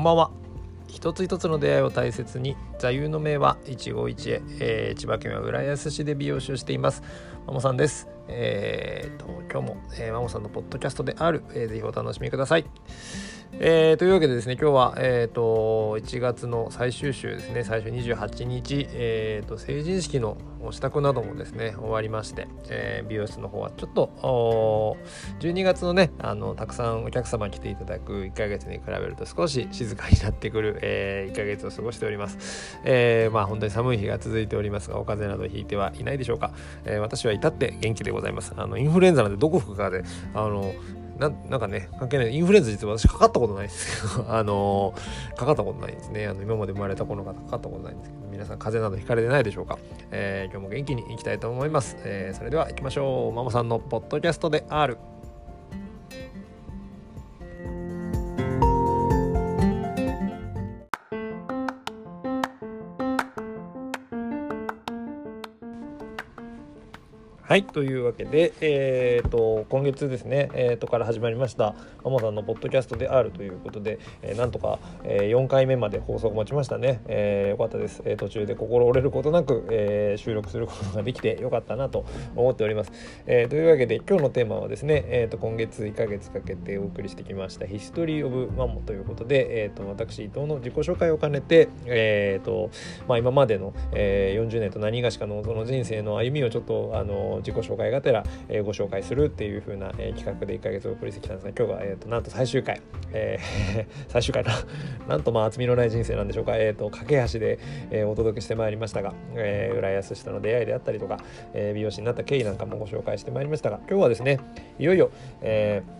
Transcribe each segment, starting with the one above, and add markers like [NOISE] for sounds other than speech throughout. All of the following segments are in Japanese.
こんばんは。一つ一つの出会いを大切に座右の銘は一期一会、えー、千葉県は浦安市で美容師をしています。マモさんです。えーと、今日も、えー、マモさんのポッドキャストである、えー、ぜひお楽しみください。えー、というわけでですね今日は、えーと、1月の最終週ですね。最初28日、えーと、成人式の支度などもですね終わりまして、えー、美容室の方はちょっと12月のねあのたくさんお客様来ていただく1ヶ月に比べると少し静かになってくる、えー、1ヶ月を過ごしております、えー、まあ本当に寒い日が続いておりますがお風邪などひいてはいないでしょうか、えー、私は至って元気でございます。あのインフルエンザなんでどこ吹くかであのななんかね、関係ない。インフルエンザ実は私かかったことないですけど、[LAUGHS] あのー、かかったことないですね。あの、今まで生まれた頃の方かかったことないんですけど、皆さん風邪などひかれてないでしょうか。えー、今日も元気にいきたいと思います。えー、それでは行きましょう。ママさんのポッドキャストである。はい、というわけで、えーと、今月ですね、えーと、から始まりましたマモさんのポッドキャストであるということで、えー、なんとか、えー、4回目まで放送を持ちましたね、えー、よかったです、えー、途中で心折れることなく、え、収録することができてよかったなと思っております、え、というわけで今日のテーマはですね、えーと、今月1ヶ月かけてお送りしてきましたヒストリー・オブ・マモということで、えー、と私伊藤の自己紹介を兼ねて、えーとまあ、今までの、えー、40年と何がしかのその人生の歩みをちょっとあの自己紹介がてら、えー、ご紹介するっていう風な、えー、企画で1ヶ月お送りしてきたんですが今日は、えーと、なんと最終回、えー、[LAUGHS] 最終回な [LAUGHS] なんとまあ厚みのない人生なんでしょうか、えーと、架け橋で、えー、お届けしてまいりましたが、えー、浦安市との出会いであったりとか、えー、美容師になった経緯なんかもご紹介してまいりましたが今日はですねいよいよ、えー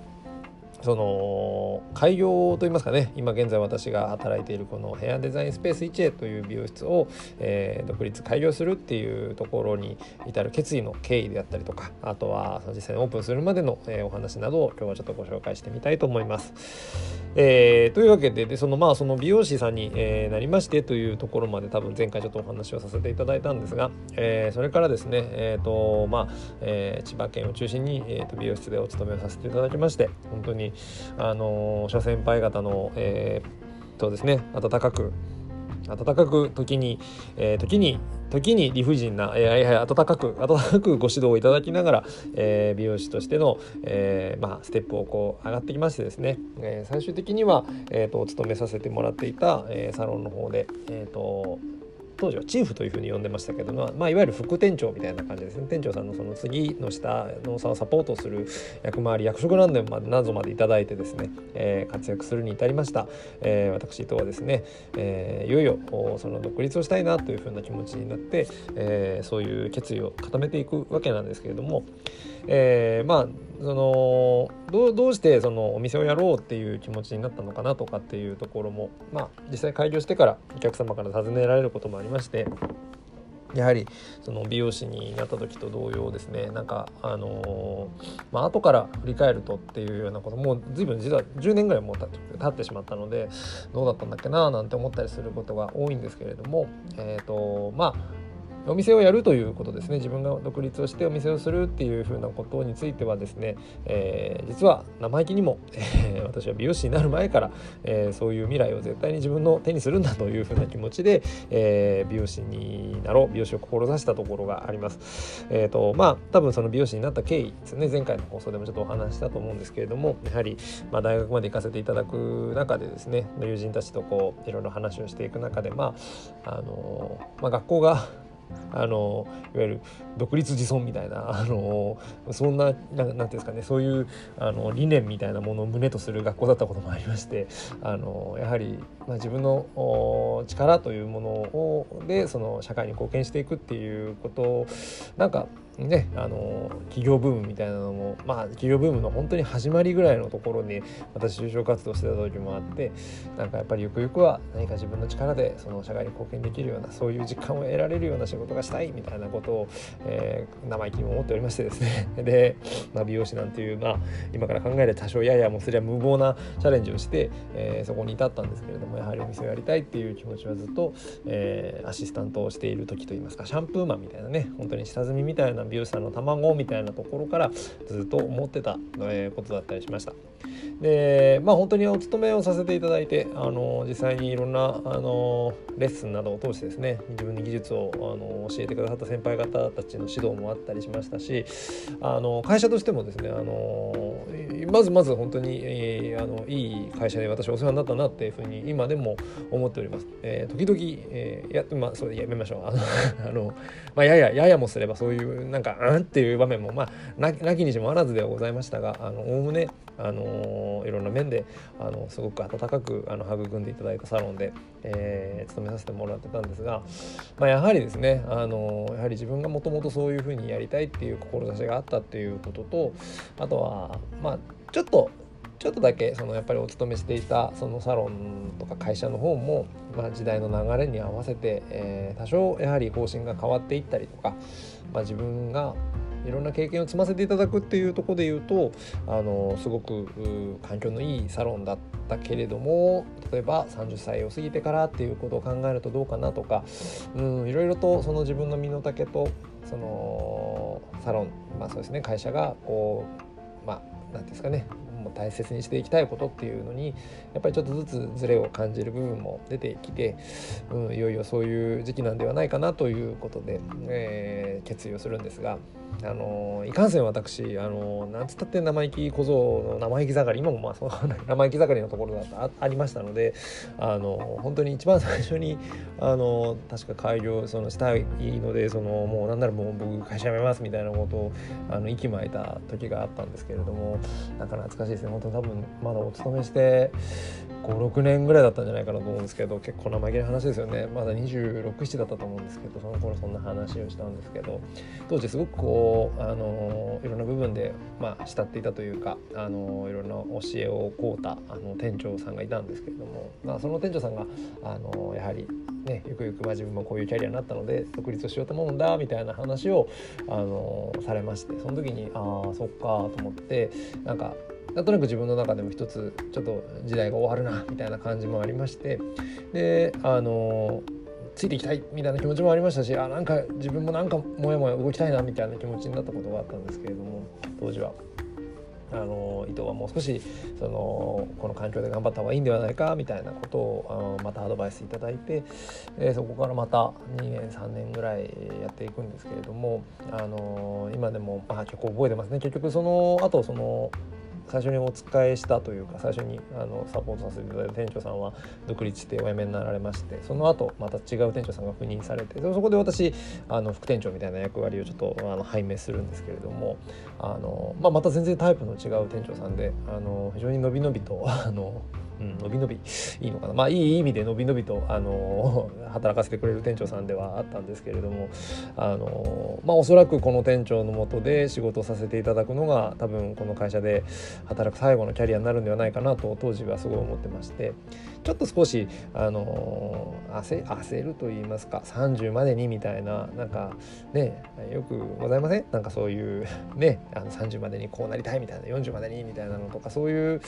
その開業といいますかね今現在私が働いているこのヘアデザインスペース 1A という美容室を、えー、独立開業するっていうところに至る決意の経緯であったりとかあとは実際にオープンするまでの、えー、お話などを今日はちょっとご紹介してみたいと思います。えー、というわけででそのまあその美容師さんに、えー、なりましてというところまで多分前回ちょっとお話をさせていただいたんですが、えー、それからですね、えーとまあえー、千葉県を中心に、えー、と美容室でお勤めをさせていただきまして本当にあの諸先輩方の、えー、とですね温かく温かく時に、えー、時に時に理不尽な、えー、温かく温かくご指導をいただきながら、えー、美容師としての、えーまあ、ステップをこう上がってきましてですね、えー、最終的には、えーと、お勤めさせてもらっていた、えー、サロンの方で、えーと当時はチーフというふうに呼んでましたけども、まあ、いわゆる副店長みたいな感じですね。店長さんのその次の下の差をサポートする役回り役職何年まで謎までいただいてですね、えー、活躍するに至りました、えー、私とはですね、えー、いよいよその独立をしたいなというふうな気持ちになって、えー、そういう決意を固めていくわけなんですけれども、えー、まあそのどどうしてそのお店をやろうっていう気持ちになったのかなとかっていうところも、まあ、実際開業してからお客様から尋ねられることもあります。ましてやはりその美容師になった時と同様ですねなんかあのー、まあ後から振り返るとっていうようなこともう随分実は10年ぐらいもう経ってしまったのでどうだったんだっけななんて思ったりすることが多いんですけれどもえっ、ー、とまあお店をやるということですね自分が独立をしてお店をするっていうふうなことについてはですね、えー、実は生意気にも、えー、私は美容師になる前から、えー、そういう未来を絶対に自分の手にするんだというふうな気持ちで、え美容師になろう美容師を志したところがあります。えーとまあ、多分その美容師になった経緯ですね前回の放送でもちょっとお話したと思うんですけれどもやはり、まあ、大学まで行かせていただく中でですね友人たちとこういろいろ話をしていく中で、まああのまあ、学校があのいわゆる独立自尊みたいな [LAUGHS] あのそんな何ていうんですかねそういうあの理念みたいなものを胸とする学校だったこともありましてあのやはり、まあ、自分の力というものをでその社会に貢献していくっていうことをなんかねあの企業ブームみたいなのもまあ企業ブームの本当に始まりぐらいのところに私就職活動してた時もあってなんかやっぱりゆくゆくは何か自分の力でその社会に貢献できるようなそういう実感を得られるような仕事がしたいみたいなことを、えー、生意気にも思っておりましてですね [LAUGHS] で、まあ、美容師なんていう、まあ、今から考える多少ややもすりゃ無謀なチャレンジをして、えー、そこに至ったんですけれどもやはりお店をやりたいっていう気持ちはずっと、えー、アシスタントをしている時といいますかシャンプーマンみたいなね本当に下積みみたいな美容師さんの卵みたいなところからずっと思ってた、えことだったりしました。でまあ本当にお勤めをさせていただいてあの実際にいろんなあのレッスンなどを通してですね自分に技術をあの教えてくださった先輩方たちの指導もあったりしましたしあの会社としてもですねあのまずまず本当に、えー、あのいい会社で私お世話になったなっていうふうに今でも思っております。えー、時々、えー、やまあそれやめましょうあの [LAUGHS] あの、まあ、ややややもすればそういうなんかうんっていう場面もまあなきにしもあらずではございましたがおおむねあのいろんな面であのすごく温かくあの育んでいただいたサロンで、えー、勤めさせてもらってたんですが、まあ、やはりですねあのやはり自分がもともとそういうふうにやりたいっていう志があったっていうこととあとはまあちょっとちょっとだけそのやっぱりお勤めしていたそのサロンとか会社の方も、まあ、時代の流れに合わせて、えー、多少やはり方針が変わっていったりとか、まあ、自分がいろんな経験を積ませていただくっていうとこで言うとあのすごく環境のいいサロンだったけれども例えば30歳を過ぎてからっていうことを考えるとどうかなとかうんいろいろとその自分の身の丈とそのサロンまあそうですね会社がこうまあ何て言うんですかねも大切にしていきたいことっていうのにやっぱりちょっとずつズレを感じる部分も出てきて、うん、いよいよそういう時期なんではないかなということで、えー、決意をするんですが。あのいかんせん私あのなんつったって生意気小僧の生意気盛り今もまあその生意気盛りのところだありましたのであの本当に一番最初にあの確か開業そのしたいのでそのもうなんならもう僕会社辞めますみたいなことをあの息巻いた時があったんですけれどもなんか懐かしいですね。本当多分まだお勤めして56年ぐらいだったんじゃないかなと思うんですけど結構生意気な話ですよね。まだ267だったと思うんですけどその頃そんな話をしたんですけど当時すごくこうあのいろんな部分で、まあ、慕っていたというかあのいろんな教えを請うたあの店長さんがいたんですけれども、まあ、その店長さんがあのやはり、ね、ゆくゆくま自分もこういうキャリアになったので独立をしようと思うんだみたいな話をあのされましてその時にああそっかと思ってなんかなんとなく自分の中でも一つちょっと時代が終わるなみたいな感じもありましてであのついていきたいみたいな気持ちもありましたしあなんか自分もなんかもやもや動きたいなみたいな気持ちになったことがあったんですけれども当時は。あの伊藤はもう少しそのこの環境で頑張った方がいいんではないかみたいなことをあのまたアドバイスいただいて、えー、そこからまた2年3年ぐらいやっていくんですけれどもあの今でも、まあ、結構覚えてますね結局その後その最初にお使いしたというか最初にあのサポートさせていただいた店長さんは独立してお辞めになられましてその後また違う店長さんが赴任されてそこで私あの副店長みたいな役割をちょっとあの拝命するんですけれどもあの、まあ、また全然タイプの違う店長さんであの非常に伸び伸びとあのうん、伸び伸びいいのかな。まあいい意味で伸び伸びとあの [LAUGHS] 働かせてくれる店長さんではあったんですけれどもあのまあおそらくこの店長のもとで仕事をさせていただくのが多分この会社で働く最後のキャリアになるんではないかなと当時はすごい思ってましてちょっと少しあの焦焦ると言いますか30までにみたいななんかねよくございません？なんかそういうねあの30までにこうなりたいみたいな40までにみたいなのとかそういう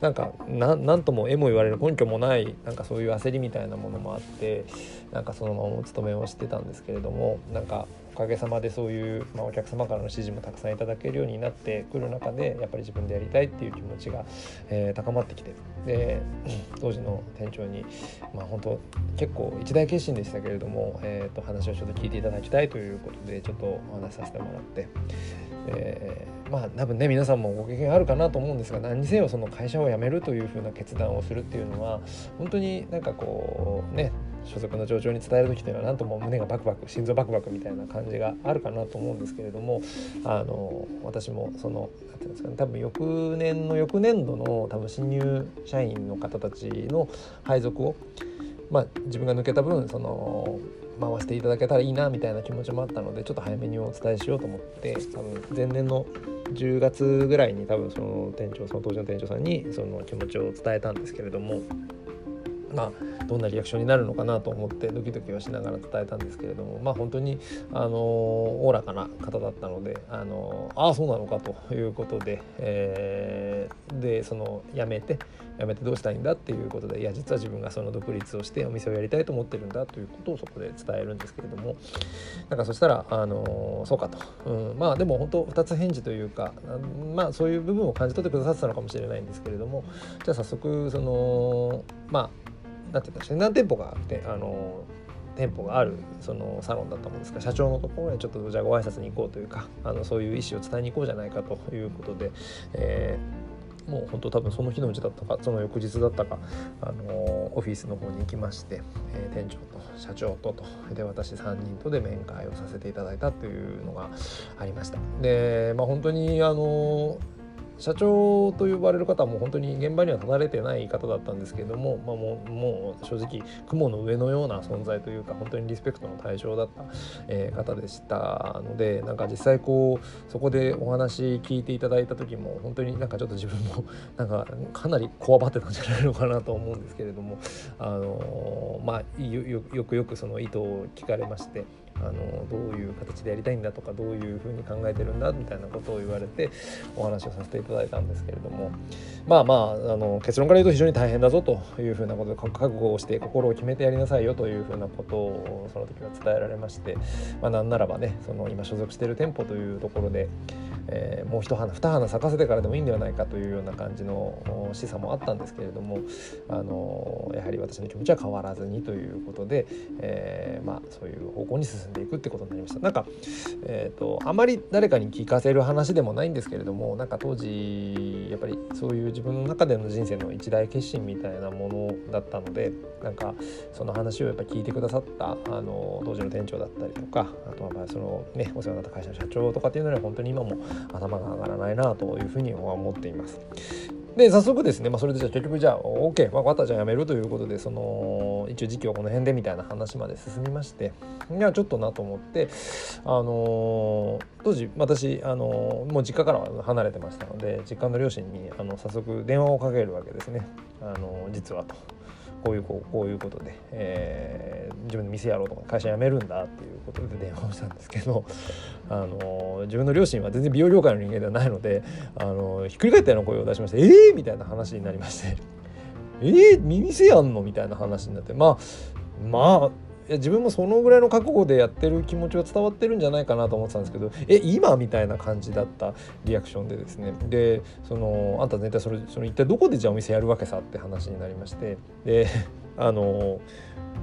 なんかなんともえも言われる根拠もないなんかそういう焦りみたいなものもあってなんかそのままお勤めをしてたんですけれどもなんかおかげさまでそういう、まあ、お客様からの指示もたくさんいただけるようになってくる中でやっぱり自分でやりたいっていう気持ちが、えー、高まってきてで当時の店長にまあ本当結構一大決心でしたけれども、えー、と話をちょっと聞いていただきたいということでちょっとお話しさせてもらって。えー、まあ多分ね皆さんもご経験あるかなと思うんですが何にせよその会社を辞めるというふうな決断をするっていうのは本当になんかこうね所属の上長に伝える時というのは何とも胸がバクバク心臓バクバクみたいな感じがあるかなと思うんですけれどもあの私もその何て言うんですかね多分翌年の翌年度の多分新入社員の方たちの配属をまあ自分が抜けた分その回していただけたらいいなみたいな気持ちもあったのでちょっと早めにお伝えしようと思って多分前年の10月ぐらいに多分その店長その当時の店長さんにその気持ちを伝えたんですけれどもまあ、どんなリアクションになるのかなと思ってドキドキはしながら伝えたんですけれども、まあ、本当にあのおおらかな方だったのであのああそうなのかということで、えー、でその辞めて辞めてどうしたいんだっていうことでいや実は自分がその独立をしてお店をやりたいと思ってるんだということをそこで伝えるんですけれどもなんかそしたらあのそうかと、うん、まあでも本当2つ返事というかまあそういう部分を感じ取ってくださってたのかもしれないんですけれどもじゃあ早速そのまあなんて言ったんでしょう何店舗があってあの店舗があるそのサロンだったもんですか。ら社長のところへちょっとじゃあご挨拶に行こうというかあのそういう意思を伝えに行こうじゃないかということで、えー、もう本当多分その日のうちだったかその翌日だったか、あのオフィスの方に行きまして、えー、店長と社長ととで私3人とで面会をさせていただいたというのがありました。で、まあ、本当にあの社長と呼ばれる方はもう本当に現場には立たれてない方だったんですけれども、まあ、ももう正直雲の上のような存在というか本当にリスペクトの対象だった、え、方でしたのでなんか実際こうそこでお話聞いていただいた時も本当になんかちょっと自分も [LAUGHS] なんかかなりこわばってたんじゃないのかなと思うんですけれどもあの、まあよくよくその意図を聞かれまして。あのどういう形でやりたいんだとかどういうふうに考えてるんだみたいなことを言われてお話をさせていただいたんですけれども。まあまああの結論から言うと非常に大変だぞというふうなことで覚悟をして心を決めてやりなさいよというふうなことをその時は伝えられまして、まあ、なんならばねその今所属している店舗というところで、えー、もう一花二花咲かせてからでもいいんではないかというような感じの示唆もあったんですけれどもあのやはり私の気持ちは変わらずにということで、えー、まあそういう方向に進んでいくってことになりました。なんか、えーと、あまり誰かに聞かせる話でもないんですけれどもなんか当時やっぱりそういう自分の中での人生の一大決心みたいなものだったのでなんかその話をやっぱ聞いてくださったあの当時の店長だったりとかあとはまあそのねお世話になった会社の社長とかっていうのは本当に今も頭が上がらないなというふうに思っています。で早速ですね、まあ、それでじゃあ結局じゃあ OK 分かったじゃあやめるということでその一応時期はこの辺でみたいな話まで進みましていやちょっとなと思ってあのー、当時私、あのー、もう実家からは離れてましたので実家の両親にあの早速電話をかけるわけですね、あのー、実はと。こういうこうこういうことで、えー、自分で店やろうとか会社辞めるんだっていうことで電話をしたんですけど、あの自分の両親は全然美容業界の人間ではないので、あのひっくり返ったような声を出しまして「えー!」みたいな話になりまして「えー、店やんの?」みたいな話になってまあまあいや自分もそのぐらいの覚悟でやってる気持ちが伝わってるんじゃないかなと思ってたんですけどえ今みたいな感じだったリアクションでですね。でそのあんた絶対それその一体どこでじゃあお店やるわけさって話になりまして。であの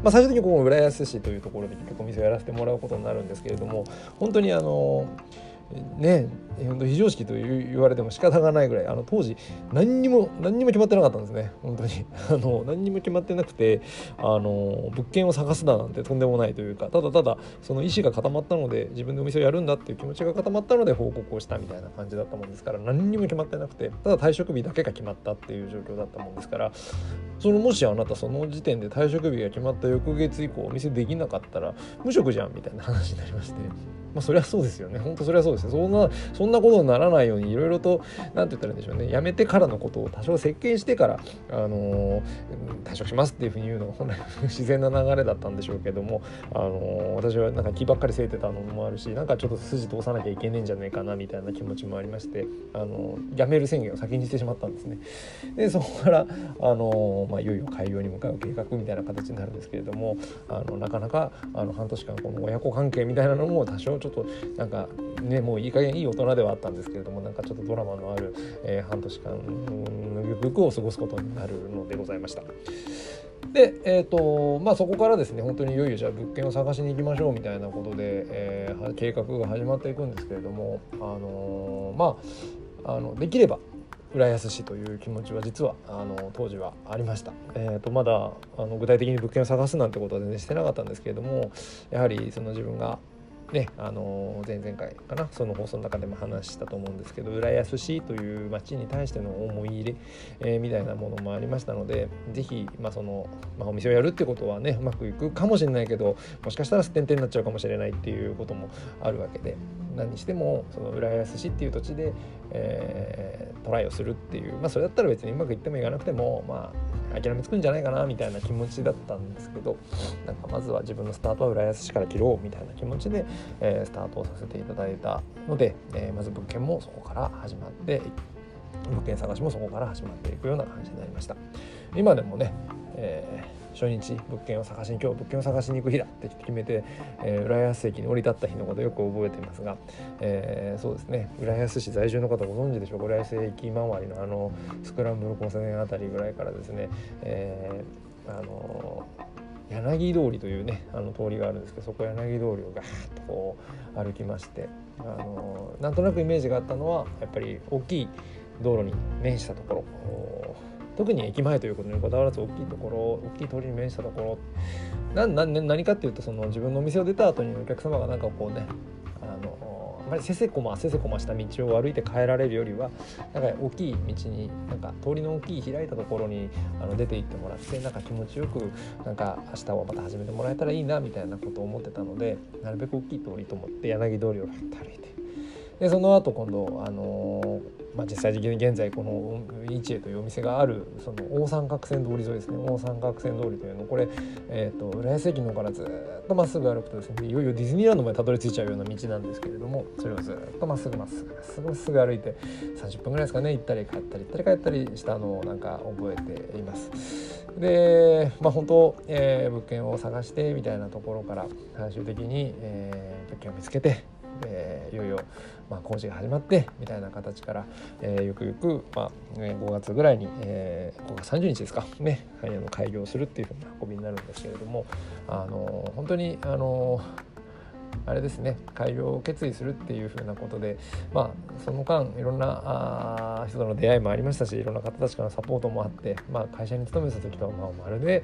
まあ、最終的にここ浦安市というところで結構お店をやらせてもらうことになるんですけれども本当にあのね非常識と言われても仕方がないぐらいあの当時何にも何にも決まってなかったんですね本当に [LAUGHS] あの何にも決まってなくてあの物件を探すだなんてとんでもないというかただただその意思が固まったので自分でお店をやるんだっていう気持ちが固まったので報告をしたみたいな感じだったもんですから何にも決まってなくてただ退職日だけが決まったっていう状況だったもんですからそのもしあなたその時点で退職日が決まった翌月以降お店できなかったら無職じゃんみたいな話になりまして。まあ、そりゃそうですよね。本当そりゃそうですよ。そんな、そんなことにならないように、いろいろと、なんて言ったらいいんでしょうね。辞めてからのことを多少設計してから、あのー、退職しますっていうふうに言うのが本来自然な流れだったんでしょうけども、あの、私はなんか気ばっかりせいてたのもあるし、なんかちょっと筋通さなきゃいけねえんじゃねえかなみたいな気持ちもありまして、あのー、辞める宣言を先にしてしまったんですね。で、そこから、あのまあ、いよいよ開業に向かう計画みたいな形になるんですけれども、あのなかなかあの半年間この親子関係みたいなのも多少ちょっとなんかねもういい加減いい大人ではあったんですけれどもなんかちょっとドラマのある、えー、半年間のゆくを過ごすことになるのでございました。で、えーとまあ、そこからですね本当にいよいよじゃあ物件を探しに行きましょうみたいなことで、えー、計画が始まっていくんですけれども、あのー、まああのできれば浦安市という気持ちは実はあの当時はありました、えーと、まだあの具体的に物件を探すなんてことは全然してなかったんですけれどもやはりその自分がねあの前々回かなその放送の中でも話したと思うんですけど浦安市という町に対しての思い入れ、えー、みたいなものもありましたので是非、まあそのまあ、お店をやるってことはねうまくいくかもしれないけどもしかしたらすってんてんになっちゃうかもしれないっていうこともあるわけで何にしてもその浦安市っていう土地で、えー、トライをするっていうまあそれだったら別にうまくいってもいかなくてもまあ諦めつくんじゃないかなみたいな気持ちだったんですけどなんかまずは自分のスタートは浦安市から切ろうみたいな気持ちで、えー、スタートをさせていただいたので、えー、まず物件もそこから始まって物件探しもそこから始まっていくような感じになりました。今でもね、えー初日物件を探しに今日物件を探しに行く日だって決めて、えー、浦安駅に降り立った日のことをよく覚えていますが、えー、そうですね。浦安市在住の方ご存知でしょうか？浦安駅周りのあのスクランブル交差点あたりぐらいからですね、えー、あの柳通りというねあの通りがあるんですけどそこ柳通りをガーッとこう歩きましてあのなんとなくイメージがあったのはやっぱり大きい道路に面したところ特に駅前ということにこだわらず大きいところ大きい通りに面したところなな何かっていうとその自分のお店を出た後にお客様がなんかこうねあのあまりせせこませせこました道を歩いて帰られるよりはなんか大きい道になんか通りの大きい開いたところにあの出て行ってもらってなんか気持ちよくなんか明日はまた始めてもらえたらいいなみたいなことを思ってたのでなるべく大きい通りと思って柳通りを歩いてでその後今度あのーまあ、実際に現在この日英というお店があるその大三角線通り沿いですね。大三角線通りというの。これ、えーと、浦安駅の方からずっとまっすぐ歩くとですねいよいよディズニーランドまでたどり着いちゃうような道なんですけれどもそれをずっとまっすぐまっすぐすぐまっすぐ歩いて30分ぐらいですかね。行ったり帰ったり行ったり帰ったりしたのをなんか覚えています。でまあ本当、えー、物件を探してみたいなところから最終的に、えー、物件を見つけてえー、いよいよ、まあ、工事が始まってみたいな形から、えー、ゆくゆく、まあ5月ぐらいに、えー、5月30日ですかね、はい、あの開業するっていうふうな運びになるんですけれどもあの本当にあのあれですね開業を決意するっていうふうなことでまあその間いろんなあ人との出会いもありましたしいろんな方たちからのサポートもあって、まあ、会社に勤めた時とはまあまるで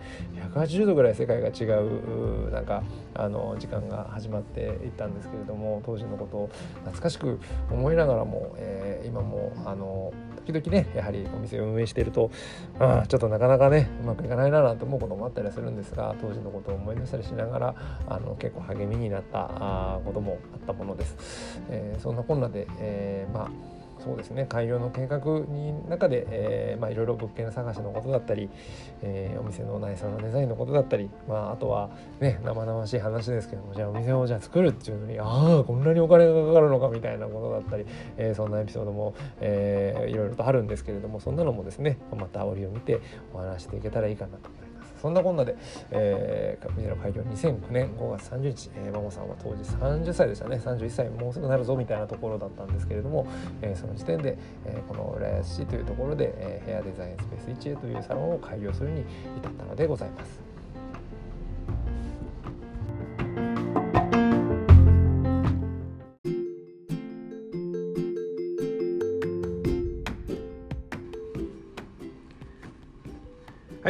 180度ぐらい世界が違うなんかあの時間が始まっていったんですけれども当時のことを懐かしく思いながらも、えー、今もあの時々ねやはりお店を運営していると、うん、ちょっとなかなかねうまくいかないななんて思うこともあったりするんですが当時のことを思い出したりしながらあの結構励みになったこともあったものです。えー、そんなこんなで、えー、まあそうですね開業の計画に中で、えまあ、いろいろ物件探しのことだったり、えー、お店の内装のデザインのことだったり、まあ、あとはね生々しい話ですけどもじゃあお店をじゃあ作るっていうのにああこんなにお金がかかるのかみたいなことだったり、えー、そんなエピソードも、えー、いろいろとあるんですけれどもそんなのもですねまた折を見てお話していけたらいいかなと思います。そんなこんなで、えー、店の開業2009年5月30日、えー、マモさんは当時30歳でしたね31歳もうすぐなるぞみたいなところだったんですけれども、えー、その時点で、えー、この浦安市というところで、えー、ヘアデザインスペース1へというサロンを開業するに至ったのでございます。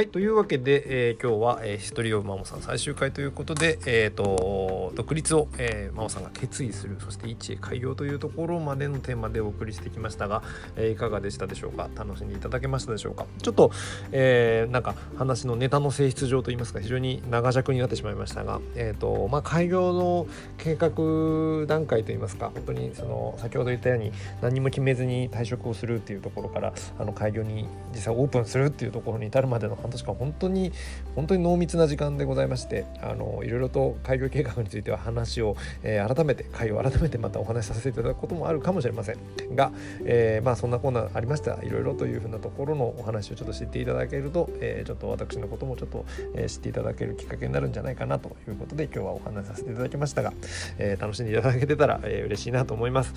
いというわけで、えー、今日は、えー、ヒストリー・オ・マモさん最終回ということで、えーと、独立を、えー、マモさんが決意するそして一へ開業というところまでのテーマでお送りしてきましたが、えー、いかがでしたでしょうか？楽しんでいただけましたでしょうか？ちょっと、えー、なんか話のネタの性質上といいますか非常に長尺になってしまいましたが、えーとまあ、開業の計画段階といいますか本当にその先ほど言ったように何も決めずに退職をするっていうところからあの開業に実際オープンするっていうところに至るまでの半年間本当に本当に濃密な時間でございましてあのいろいろと開業計画については話を、えー、改めて会を改めてまたお話しさせていただくこともあるかもしれません。が、えー、まあそんなこんなありましたいろいろというふうなところのお話をちょっと知っていただけると、えー、ちょっと私のこともちょっと、えー、知っていただけるきっかけになるんじゃないかなということで今日はお話しさせていただきましたが、えー、楽しんでいただけてたら、えー、嬉しいなと思います、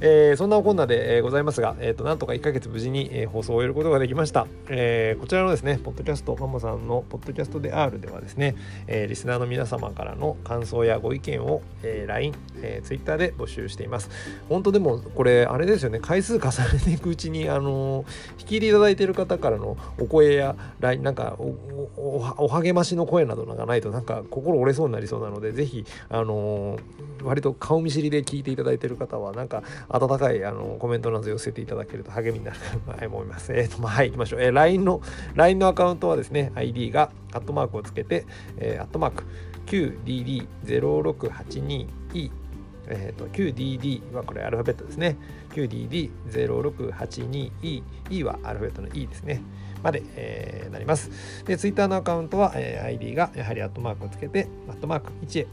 えー、そんなおこんなで、え、ございますが、えーと、なんとか1ヶ月無事に、え、放送を終えることができました、えー、こちらのですねポッドキャャストマモさんのポッドキャストで R ではですね、えー、リスナーの皆様からの感想やご意見を、えー、LINE、えー、Twitter で募集しています。本当でもこれあれですよね回数重ねていくうちにあの引き入れいただいている方からのお声や LINE なんかお励ましの声などがないとなんか心折れそうになりそうなのでぜひあの割と顔見知りで聞いていただいている方はなんか温かいあのコメントなど寄せていただけると励みになると思います。えっ、ー、とまあはい行きましょう。えー、LINE の LINE のアカウントトはですね ID がアットマークをつけて、えー、アットマーク QDD0682E えーと、QDD はこれアルファベットですね。QDD0682E E はアルファベットの E ですね。まで、えー、なります。で Twitter のアカウントは、えー、ID がやはりアットマークをつけてアットマーク1へ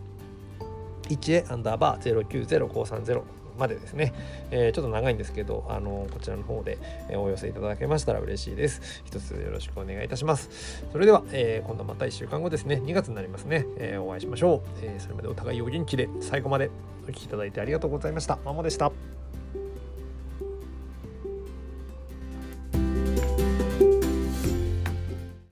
1へアンダーバー090530までですね、えー、ちょっと長いんですけど、あのこちらの方でお寄せいただけましたら嬉しいです。一つよろしくお願いいたします。それでは、えー、今度また1週間後ですね、2月になりますね、えー、お会いしましょう。えそれまでお互いお元気で最後までお聴きいただいてありがとうございました。マモでした。